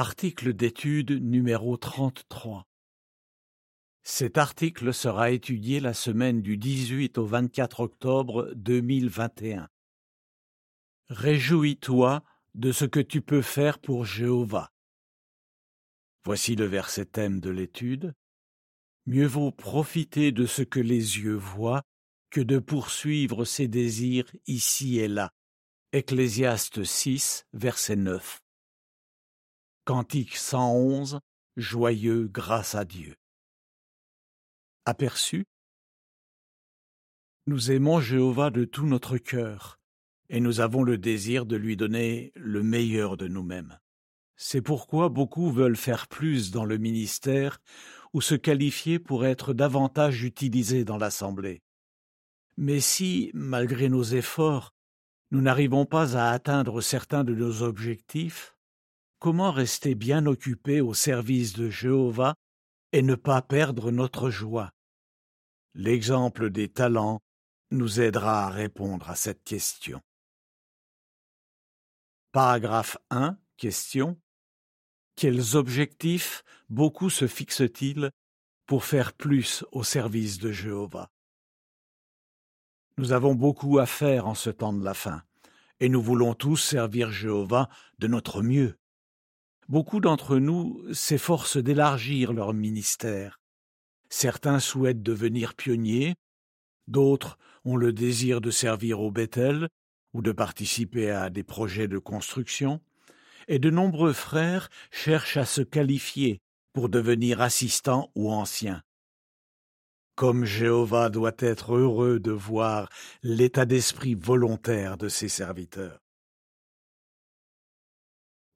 Article d'étude numéro 33. Cet article sera étudié la semaine du 18 au 24 octobre 2021. Réjouis-toi de ce que tu peux faire pour Jéhovah. Voici le verset thème de l'étude. Mieux vaut profiter de ce que les yeux voient que de poursuivre ses désirs ici et là. Ecclésiaste 6, verset 9. Cantique 111, joyeux grâce à Dieu. Aperçu? Nous aimons Jéhovah de tout notre cœur, et nous avons le désir de lui donner le meilleur de nous-mêmes. C'est pourquoi beaucoup veulent faire plus dans le ministère ou se qualifier pour être davantage utilisés dans l'Assemblée. Mais si, malgré nos efforts, nous n'arrivons pas à atteindre certains de nos objectifs, Comment rester bien occupé au service de Jéhovah et ne pas perdre notre joie? L'exemple des talents nous aidera à répondre à cette question. Paragraphe 1. Question. Quels objectifs beaucoup se fixent-ils pour faire plus au service de Jéhovah? Nous avons beaucoup à faire en ce temps de la fin, et nous voulons tous servir Jéhovah de notre mieux. Beaucoup d'entre nous s'efforcent d'élargir leur ministère. Certains souhaitent devenir pionniers, d'autres ont le désir de servir au Bethel ou de participer à des projets de construction, et de nombreux frères cherchent à se qualifier pour devenir assistants ou anciens. Comme Jéhovah doit être heureux de voir l'état d'esprit volontaire de ses serviteurs.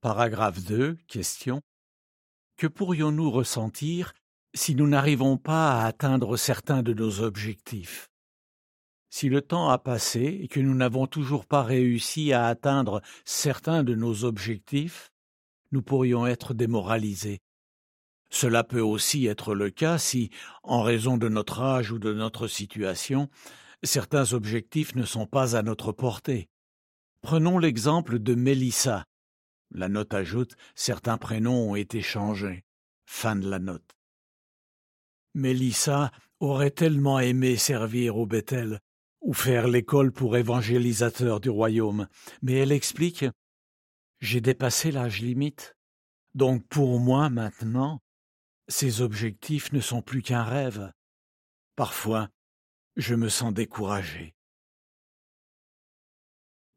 Paragraphe 2. Question. Que pourrions-nous ressentir si nous n'arrivons pas à atteindre certains de nos objectifs? Si le temps a passé et que nous n'avons toujours pas réussi à atteindre certains de nos objectifs, nous pourrions être démoralisés. Cela peut aussi être le cas si, en raison de notre âge ou de notre situation, certains objectifs ne sont pas à notre portée. Prenons l'exemple de Mélissa, la note ajoute certains prénoms ont été changés. Fin de la note. Mélissa aurait tellement aimé servir au Bethel ou faire l'école pour évangélisateur du royaume, mais elle explique J'ai dépassé l'âge limite. Donc pour moi maintenant, ces objectifs ne sont plus qu'un rêve. Parfois, je me sens découragé.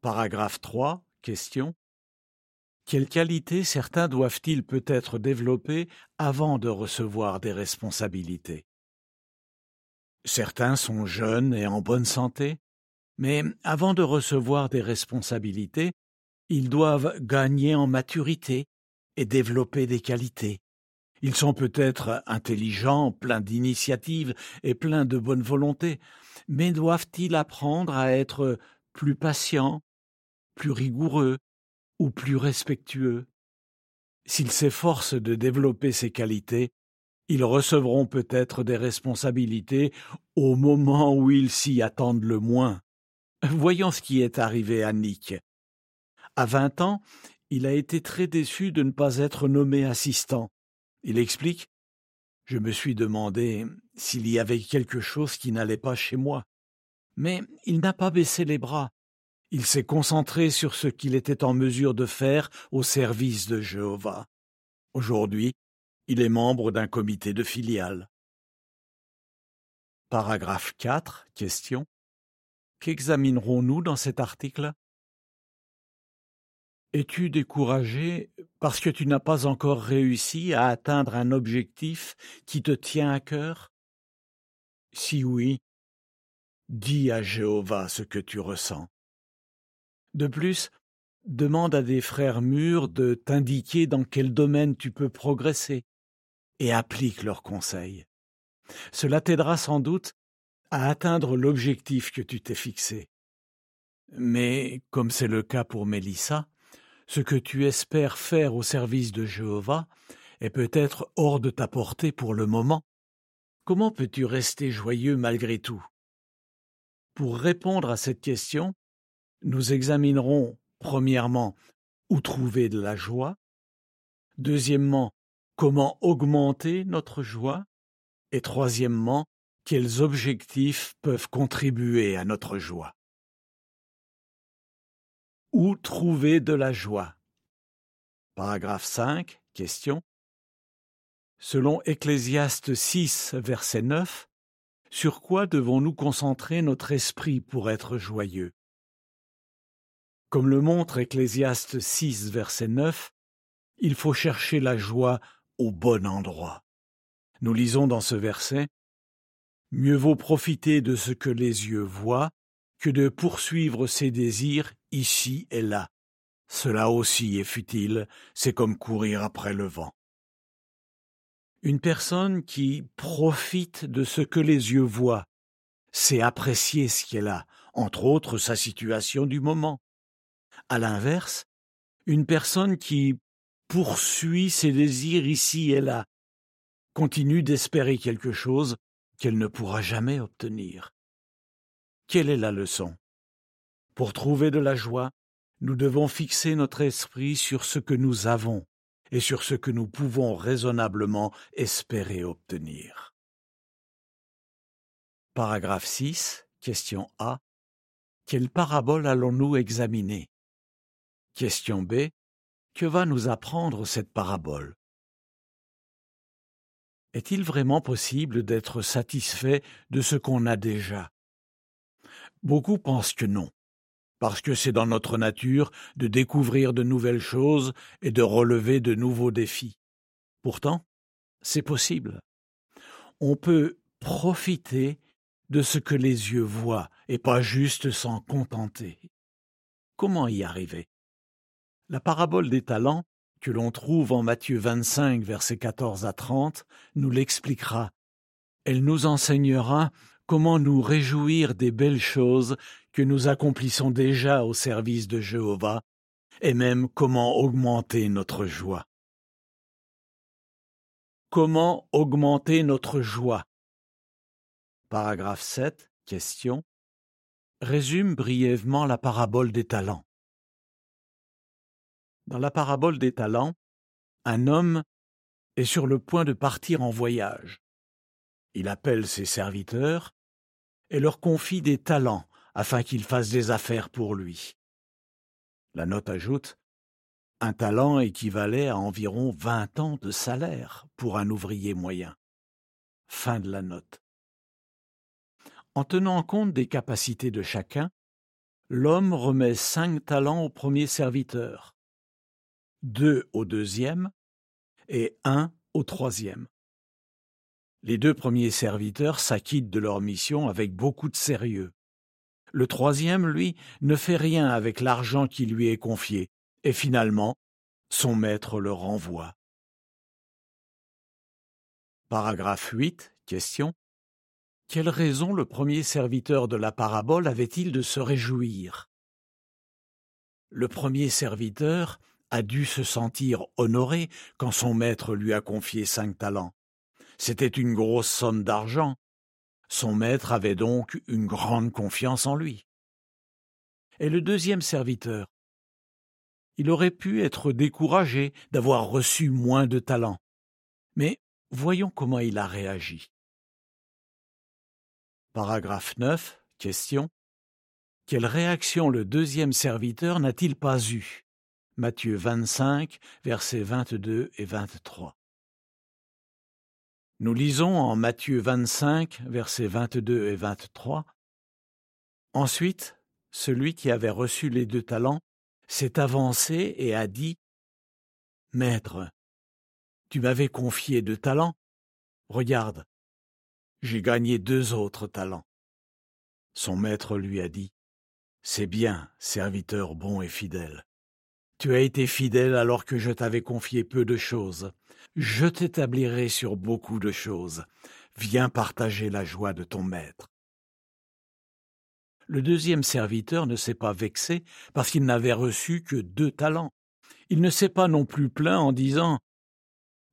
Paragraphe 3. Question. Quelles qualités certains doivent-ils peut-être développer avant de recevoir des responsabilités? Certains sont jeunes et en bonne santé, mais avant de recevoir des responsabilités, ils doivent gagner en maturité et développer des qualités. Ils sont peut-être intelligents, pleins d'initiative et pleins de bonne volonté, mais doivent-ils apprendre à être plus patients, plus rigoureux, ou plus respectueux. S'ils s'efforcent de développer ces qualités, ils recevront peut-être des responsabilités au moment où ils s'y attendent le moins. Voyons ce qui est arrivé à Nick. À vingt ans, il a été très déçu de ne pas être nommé assistant. Il explique Je me suis demandé s'il y avait quelque chose qui n'allait pas chez moi. Mais il n'a pas baissé les bras. Il s'est concentré sur ce qu'il était en mesure de faire au service de Jéhovah. Aujourd'hui, il est membre d'un comité de filiale. Paragraphe 4. Question. Qu'examinerons-nous dans cet article? Es-tu découragé parce que tu n'as pas encore réussi à atteindre un objectif qui te tient à cœur? Si oui, dis à Jéhovah ce que tu ressens. De plus, demande à des frères mûrs de t'indiquer dans quel domaine tu peux progresser et applique leurs conseils. Cela t'aidera sans doute à atteindre l'objectif que tu t'es fixé. Mais, comme c'est le cas pour Mélissa, ce que tu espères faire au service de Jéhovah est peut-être hors de ta portée pour le moment. Comment peux-tu rester joyeux malgré tout? Pour répondre à cette question, nous examinerons, premièrement, où trouver de la joie, Deuxièmement, comment augmenter notre joie. Et troisièmement, quels objectifs peuvent contribuer à notre joie. Où trouver de la joie? Paragraphe 5, question. Selon Ecclésiaste 6, verset 9, sur quoi devons-nous concentrer notre esprit pour être joyeux? Comme le montre Ecclésiaste 6, verset 9, il faut chercher la joie au bon endroit. Nous lisons dans ce verset Mieux vaut profiter de ce que les yeux voient que de poursuivre ses désirs ici et là. Cela aussi est futile, c'est comme courir après le vent. Une personne qui profite de ce que les yeux voient, c'est apprécier ce qu'elle a, entre autres sa situation du moment. À l'inverse, une personne qui poursuit ses désirs ici et là, continue d'espérer quelque chose qu'elle ne pourra jamais obtenir. Quelle est la leçon? Pour trouver de la joie, nous devons fixer notre esprit sur ce que nous avons et sur ce que nous pouvons raisonnablement espérer obtenir. Paragraphe 6, question A. Quelle parabole allons-nous examiner? Question B. Que va nous apprendre cette parabole? Est-il vraiment possible d'être satisfait de ce qu'on a déjà? Beaucoup pensent que non, parce que c'est dans notre nature de découvrir de nouvelles choses et de relever de nouveaux défis. Pourtant, c'est possible. On peut profiter de ce que les yeux voient et pas juste s'en contenter. Comment y arriver? La parabole des talents que l'on trouve en Matthieu 25, versets 14 à 30, nous l'expliquera. Elle nous enseignera comment nous réjouir des belles choses que nous accomplissons déjà au service de Jéhovah, et même comment augmenter notre joie. Comment augmenter notre joie? Paragraphe 7, question. Résume brièvement la parabole des talents. Dans la parabole des talents, un homme est sur le point de partir en voyage. Il appelle ses serviteurs et leur confie des talents afin qu'ils fassent des affaires pour lui. La note ajoute un talent équivalait à environ vingt ans de salaire pour un ouvrier moyen. Fin de. En tenant compte des capacités de chacun, l'homme remet cinq talents au premier serviteur, deux au deuxième et un au troisième. Les deux premiers serviteurs s'acquittent de leur mission avec beaucoup de sérieux. Le troisième, lui, ne fait rien avec l'argent qui lui est confié, et finalement, son maître le renvoie. Paragraphe 8. Question. Quelle raison le premier serviteur de la parabole avait-il de se réjouir? Le premier serviteur a dû se sentir honoré quand son maître lui a confié cinq talents. C'était une grosse somme d'argent. Son maître avait donc une grande confiance en lui. Et le deuxième serviteur? Il aurait pu être découragé d'avoir reçu moins de talents. Mais voyons comment il a réagi. Paragraphe 9. Question. Quelle réaction le deuxième serviteur n'a-t-il pas eue? Matthieu 25, versets 22 et 23. Nous lisons en Matthieu 25, versets 22 et 23. Ensuite, celui qui avait reçu les deux talents s'est avancé et a dit Maître, tu m'avais confié deux talents. Regarde, j'ai gagné deux autres talents. Son maître lui a dit C'est bien, serviteur bon et fidèle. Tu as été fidèle alors que je t'avais confié peu de choses. Je t'établirai sur beaucoup de choses. Viens partager la joie de ton maître. Le deuxième serviteur ne s'est pas vexé parce qu'il n'avait reçu que deux talents. Il ne s'est pas non plus plaint en disant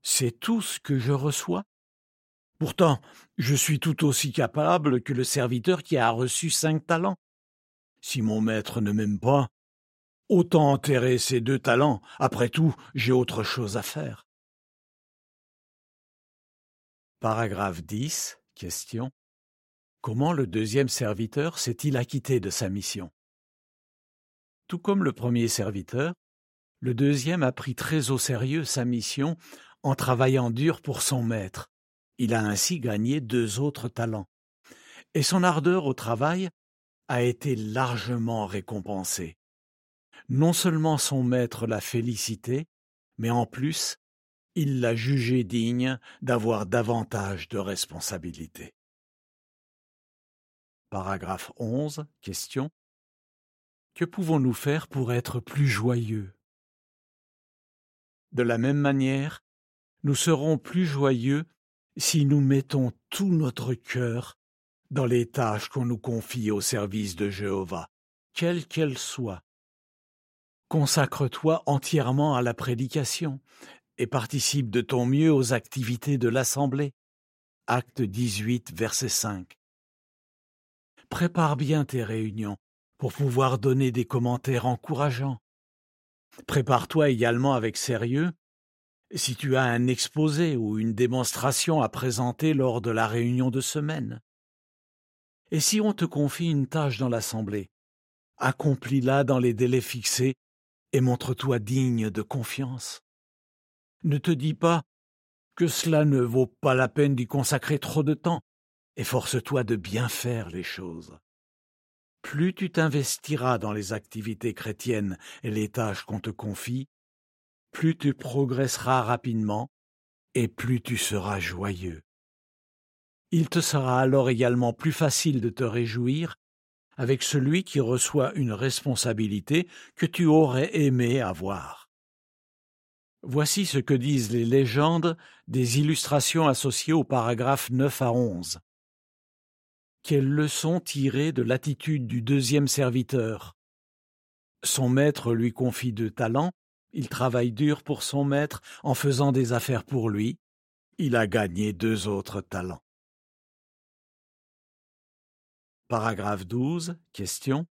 C'est tout ce que je reçois? Pourtant, je suis tout aussi capable que le serviteur qui a reçu cinq talents. Si mon maître ne m'aime pas, Autant enterrer ces deux talents. Après tout, j'ai autre chose à faire. Paragraphe 10. Question. Comment le deuxième serviteur s'est-il acquitté de sa mission? Tout comme le premier serviteur, le deuxième a pris très au sérieux sa mission en travaillant dur pour son maître. Il a ainsi gagné deux autres talents. Et son ardeur au travail a été largement récompensée. Non seulement son maître l'a félicité, mais en plus, il l'a jugé digne d'avoir davantage de responsabilités. Paragraphe 11. Question. Que pouvons-nous faire pour être plus joyeux? De la même manière, nous serons plus joyeux si nous mettons tout notre cœur dans les tâches qu'on nous confie au service de Jéhovah, quelles qu'elles soient. Consacre-toi entièrement à la prédication et participe de ton mieux aux activités de l'Assemblée. Acte 18, verset 5. Prépare bien tes réunions pour pouvoir donner des commentaires encourageants. Prépare-toi également avec sérieux si tu as un exposé ou une démonstration à présenter lors de la réunion de semaine. Et si on te confie une tâche dans l'Assemblée, accomplis-la dans les délais fixés et montre-toi digne de confiance. Ne te dis pas que cela ne vaut pas la peine d'y consacrer trop de temps, efforce-toi de bien faire les choses. Plus tu t'investiras dans les activités chrétiennes et les tâches qu'on te confie, plus tu progresseras rapidement et plus tu seras joyeux. Il te sera alors également plus facile de te réjouir avec celui qui reçoit une responsabilité que tu aurais aimé avoir. Voici ce que disent les légendes des illustrations associées aux paragraphes 9 à 11. Quelle leçon tirer de l'attitude du deuxième serviteur? Son maître lui confie de talents, il travaille dur pour son maître en faisant des affaires pour lui, il a gagné deux autres talents. Paragraphe 12. Question.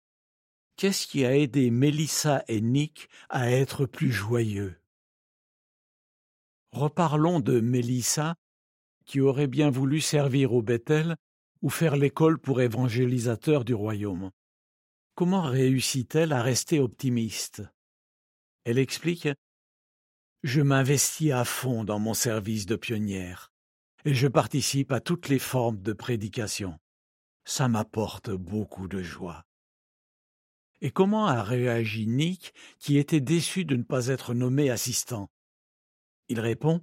Qu'est-ce qui a aidé Mélissa et Nick à être plus joyeux? Reparlons de Mélissa, qui aurait bien voulu servir au Bethel ou faire l'école pour évangélisateur du royaume. Comment réussit-elle à rester optimiste? Elle explique Je m'investis à fond dans mon service de pionnière et je participe à toutes les formes de prédication ça m'apporte beaucoup de joie. Et comment a réagi Nick, qui était déçu de ne pas être nommé assistant? Il répond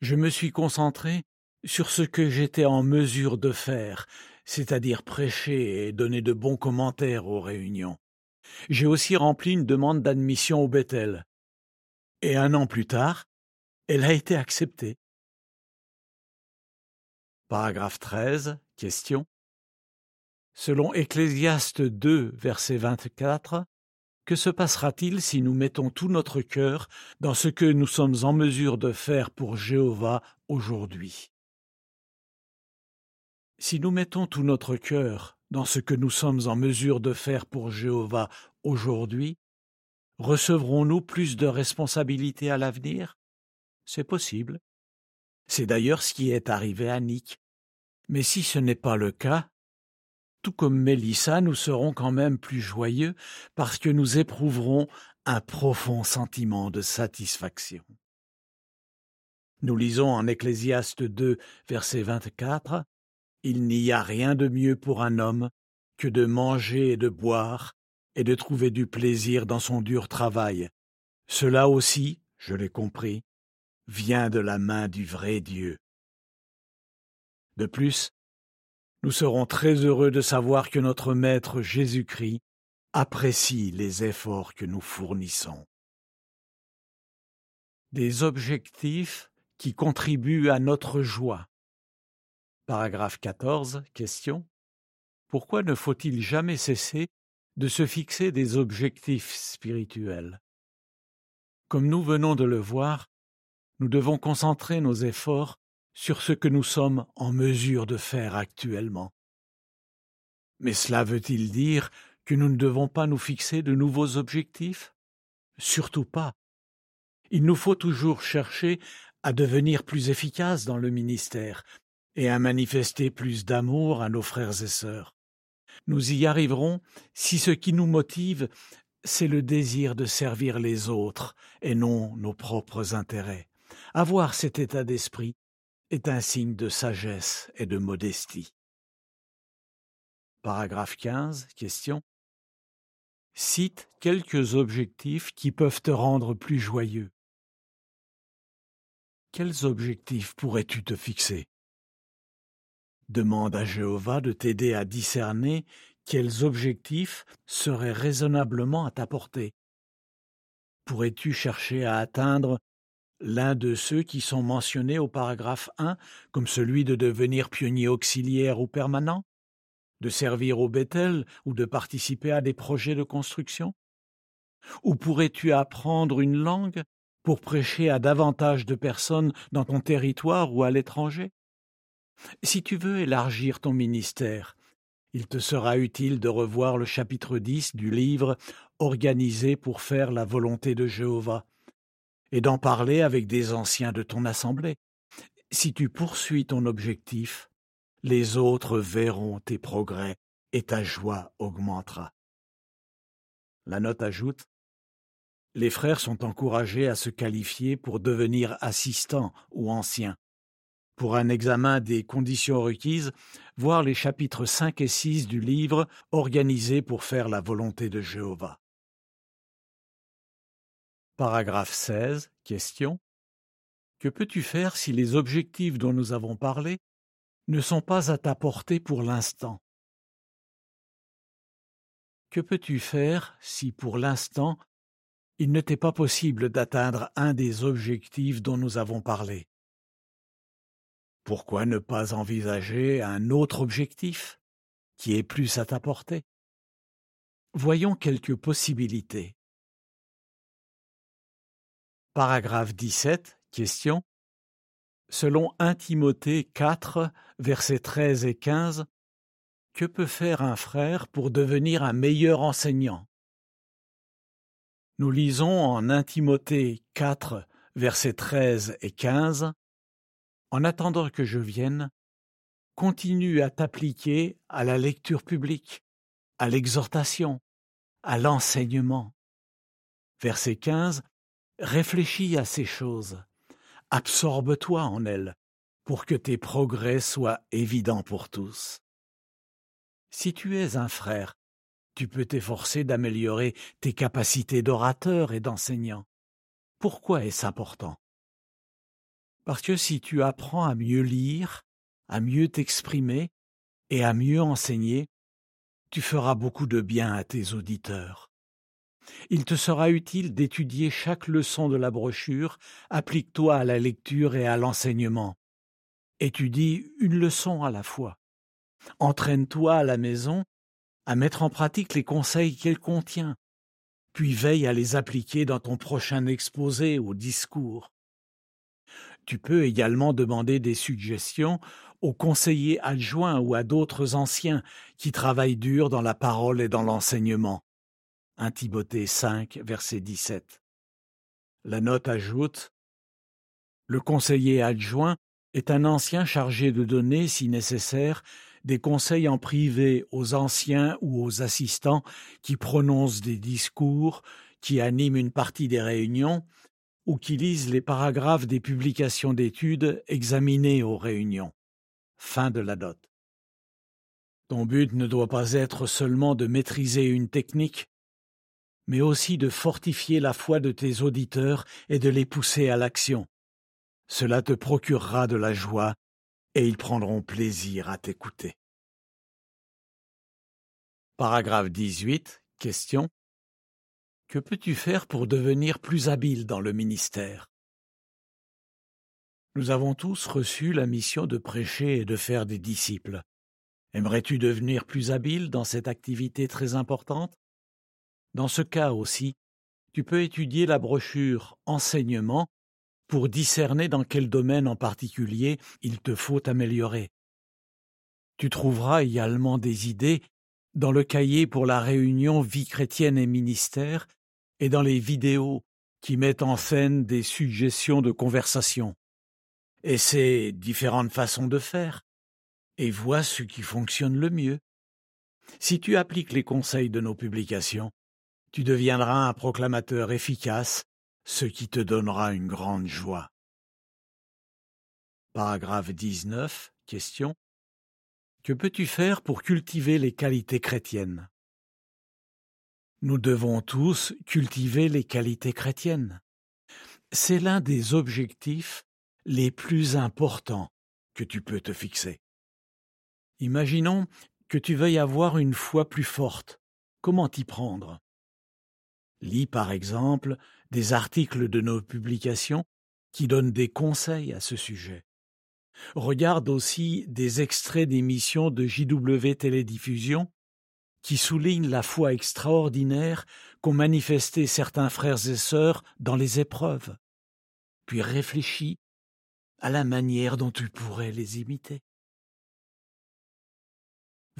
Je me suis concentré sur ce que j'étais en mesure de faire, c'est-à-dire prêcher et donner de bons commentaires aux réunions. J'ai aussi rempli une demande d'admission au Bethel. Et un an plus tard, elle a été acceptée. Paragraphe 13. Question. Selon Ecclésiaste 2, verset 24, que se passera-t-il si nous mettons tout notre cœur dans ce que nous sommes en mesure de faire pour Jéhovah aujourd'hui? Si nous mettons tout notre cœur dans ce que nous sommes en mesure de faire pour Jéhovah aujourd'hui, recevrons-nous plus de responsabilités à l'avenir? C'est possible. C'est d'ailleurs ce qui est arrivé à Nick. Mais si ce n'est pas le cas, tout comme Mélissa, nous serons quand même plus joyeux parce que nous éprouverons un profond sentiment de satisfaction. Nous lisons en Ecclésiaste 2, verset 24, Il n'y a rien de mieux pour un homme que de manger et de boire et de trouver du plaisir dans son dur travail. Cela aussi, je l'ai compris, vient de la main du vrai Dieu. De plus, nous serons très heureux de savoir que notre Maître Jésus-Christ apprécie les efforts que nous fournissons. Des objectifs qui contribuent à notre joie. Paragraphe 14. Question. Pourquoi ne faut-il jamais cesser de se fixer des objectifs spirituels? Comme nous venons de le voir, nous devons concentrer nos efforts sur ce que nous sommes en mesure de faire actuellement. Mais cela veut-il dire que nous ne devons pas nous fixer de nouveaux objectifs? Surtout pas. Il nous faut toujours chercher à devenir plus efficaces dans le ministère et à manifester plus d'amour à nos frères et sœurs. Nous y arriverons si ce qui nous motive, c'est le désir de servir les autres et non nos propres intérêts. Avoir cet état d'esprit est un signe de sagesse et de modestie. Paragraphe 15. Question. Cite quelques objectifs qui peuvent te rendre plus joyeux. Quels objectifs pourrais-tu te fixer? Demande à Jéhovah de t'aider à discerner quels objectifs seraient raisonnablement à ta portée. Pourrais-tu chercher à atteindre l'un de ceux qui sont mentionnés au paragraphe 1, comme celui de devenir pionnier auxiliaire ou permanent, de servir au Bethel ou de participer à des projets de construction? Ou pourrais-tu apprendre une langue pour prêcher à davantage de personnes dans ton territoire ou à l'étranger? Si tu veux élargir ton ministère, il te sera utile de revoir le chapitre 10 du livre Organisé pour faire la volonté de Jéhovah et d'en parler avec des anciens de ton assemblée. Si tu poursuis ton objectif, les autres verront tes progrès et ta joie augmentera. La note ajoute Les frères sont encouragés à se qualifier pour devenir assistants ou anciens. Pour un examen des conditions requises, voir les chapitres 5 et 6 du livre organisé pour faire la volonté de Jéhovah. Paragraphe 16. Question. Que peux-tu faire si les objectifs dont nous avons parlé ne sont pas à ta portée pour l'instant? Que peux-tu faire si pour l'instant il ne t'est pas possible d'atteindre un des objectifs dont nous avons parlé? Pourquoi ne pas envisager un autre objectif qui est plus à ta portée? Voyons quelques possibilités. Paragraphe 17. Question. Selon 1 Timothée 4, versets 13 et 15, que peut faire un frère pour devenir un meilleur enseignant? Nous lisons en 1 Timothée 4, versets 13 et 15, En attendant que je vienne, continue à t'appliquer à la lecture publique, à l'exhortation, à l'enseignement. Verset 15 Réfléchis à ces choses, absorbe-toi en elles, pour que tes progrès soient évidents pour tous. Si tu es un frère, tu peux t'efforcer d'améliorer tes capacités d'orateur et d'enseignant. Pourquoi est-ce important? Parce que si tu apprends à mieux lire, à mieux t'exprimer et à mieux enseigner, tu feras beaucoup de bien à tes auditeurs. Il te sera utile d'étudier chaque leçon de la brochure, applique-toi à la lecture et à l'enseignement. Étudie une leçon à la fois. Entraîne-toi à la maison à mettre en pratique les conseils qu'elle contient, puis veille à les appliquer dans ton prochain exposé ou discours. Tu peux également demander des suggestions aux conseillers adjoints ou à d'autres anciens qui travaillent dur dans la parole et dans l'enseignement. 1 Timothée 5, verset 17. La note ajoute Le conseiller adjoint est un ancien chargé de donner, si nécessaire, des conseils en privé aux anciens ou aux assistants qui prononcent des discours, qui animent une partie des réunions, ou qui lisent les paragraphes des publications d'études examinées aux réunions. Fin de la note. Ton but ne doit pas être seulement de maîtriser une technique, mais aussi de fortifier la foi de tes auditeurs et de les pousser à l'action. Cela te procurera de la joie, et ils prendront plaisir à t'écouter. Paragraphe 18. Question. Que peux-tu faire pour devenir plus habile dans le ministère? Nous avons tous reçu la mission de prêcher et de faire des disciples. Aimerais-tu devenir plus habile dans cette activité très importante? Dans ce cas aussi, tu peux étudier la brochure Enseignement pour discerner dans quel domaine en particulier il te faut améliorer. Tu trouveras également des idées dans le cahier pour la réunion Vie chrétienne et ministère et dans les vidéos qui mettent en scène des suggestions de conversation. Essaie différentes façons de faire et vois ce qui fonctionne le mieux. Si tu appliques les conseils de nos publications, tu deviendras un proclamateur efficace, ce qui te donnera une grande joie. Paragraphe 19. Question. Que peux-tu faire pour cultiver les qualités chrétiennes? Nous devons tous cultiver les qualités chrétiennes. C'est l'un des objectifs les plus importants que tu peux te fixer. Imaginons que tu veuilles avoir une foi plus forte. Comment t'y prendre? Lis par exemple des articles de nos publications qui donnent des conseils à ce sujet. Regarde aussi des extraits d'émissions de JW Télédiffusion qui soulignent la foi extraordinaire qu'ont manifesté certains frères et sœurs dans les épreuves. Puis réfléchis à la manière dont tu pourrais les imiter.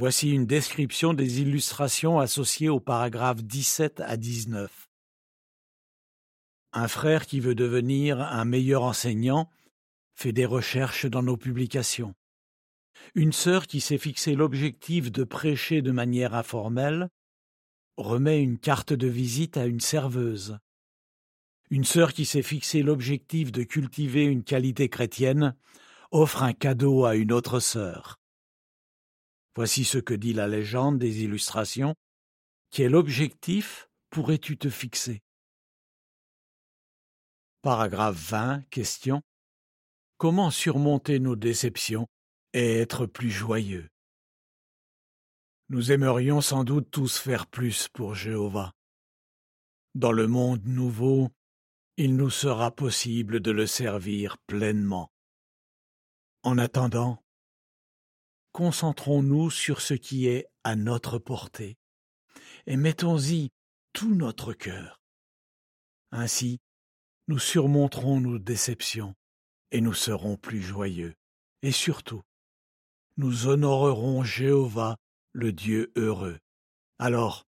Voici une description des illustrations associées aux paragraphes 17 à 19. Un frère qui veut devenir un meilleur enseignant fait des recherches dans nos publications. Une sœur qui s'est fixé l'objectif de prêcher de manière informelle remet une carte de visite à une serveuse. Une sœur qui s'est fixé l'objectif de cultiver une qualité chrétienne offre un cadeau à une autre sœur. Voici ce que dit la légende des illustrations. Quel objectif pourrais-tu te fixer? Paragraphe 20. Question. Comment surmonter nos déceptions et être plus joyeux? Nous aimerions sans doute tous faire plus pour Jéhovah. Dans le monde nouveau, il nous sera possible de le servir pleinement. En attendant, concentrons-nous sur ce qui est à notre portée et mettons-y tout notre cœur. Ainsi, nous surmonterons nos déceptions et nous serons plus joyeux. Et surtout, nous honorerons Jéhovah, le Dieu heureux. Alors,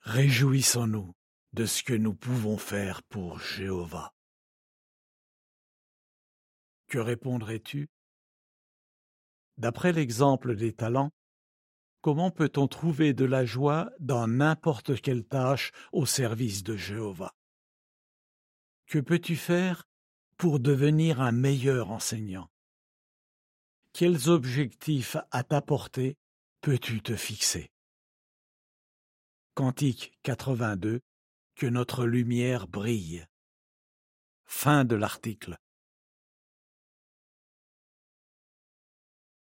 réjouissons-nous de ce que nous pouvons faire pour Jéhovah. Que répondrais-tu D'après l'exemple des talents, comment peut-on trouver de la joie dans n'importe quelle tâche au service de Jéhovah? Que peux-tu faire pour devenir un meilleur enseignant? Quels objectifs à ta portée peux-tu te fixer? Cantique 82 Que notre lumière brille. Fin de l'article.